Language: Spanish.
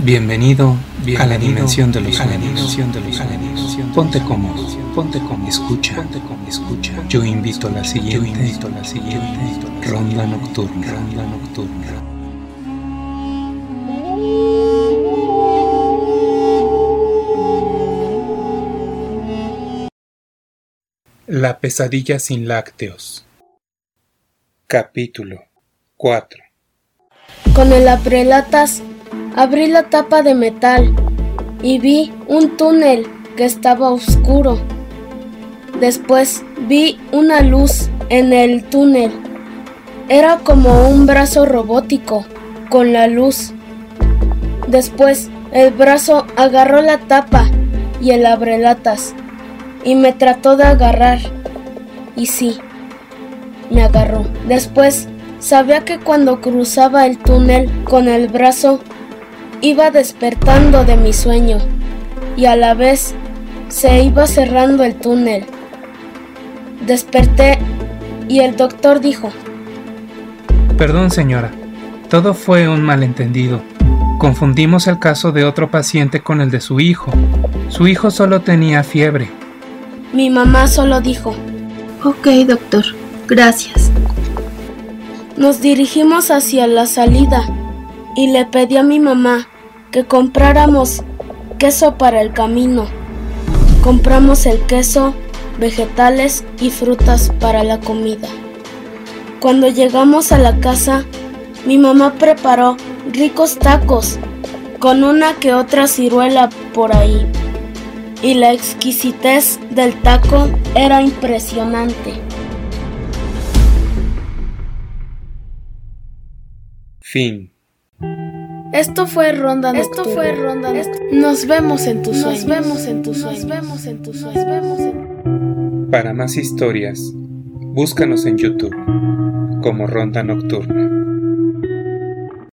Bienvenido, a la dimensión de los sueños. Ponte cómodo, ponte cómodo, escucha, ponte cómodo, escucha. Yo invito a la siguiente, yo invito a la siguiente ronda nocturna, ronda nocturna. La pesadilla sin lácteos. Capítulo 4 Con el aprelatas Abrí la tapa de metal y vi un túnel que estaba oscuro. Después vi una luz en el túnel. Era como un brazo robótico con la luz. Después el brazo agarró la tapa y el abrelatas y me trató de agarrar. Y sí, me agarró. Después sabía que cuando cruzaba el túnel con el brazo Iba despertando de mi sueño y a la vez se iba cerrando el túnel. Desperté y el doctor dijo, Perdón señora, todo fue un malentendido. Confundimos el caso de otro paciente con el de su hijo. Su hijo solo tenía fiebre. Mi mamá solo dijo, Ok, doctor, gracias. Nos dirigimos hacia la salida y le pedí a mi mamá que compráramos queso para el camino. Compramos el queso, vegetales y frutas para la comida. Cuando llegamos a la casa, mi mamá preparó ricos tacos con una que otra ciruela por ahí. Y la exquisitez del taco era impresionante. Fin. Esto fue Ronda Esto fue Ronda Nos vemos en tus sueños. Nos vemos en tus sueños. Nos vemos en tus sueños. Para más historias, búscanos en YouTube como Ronda Nocturna.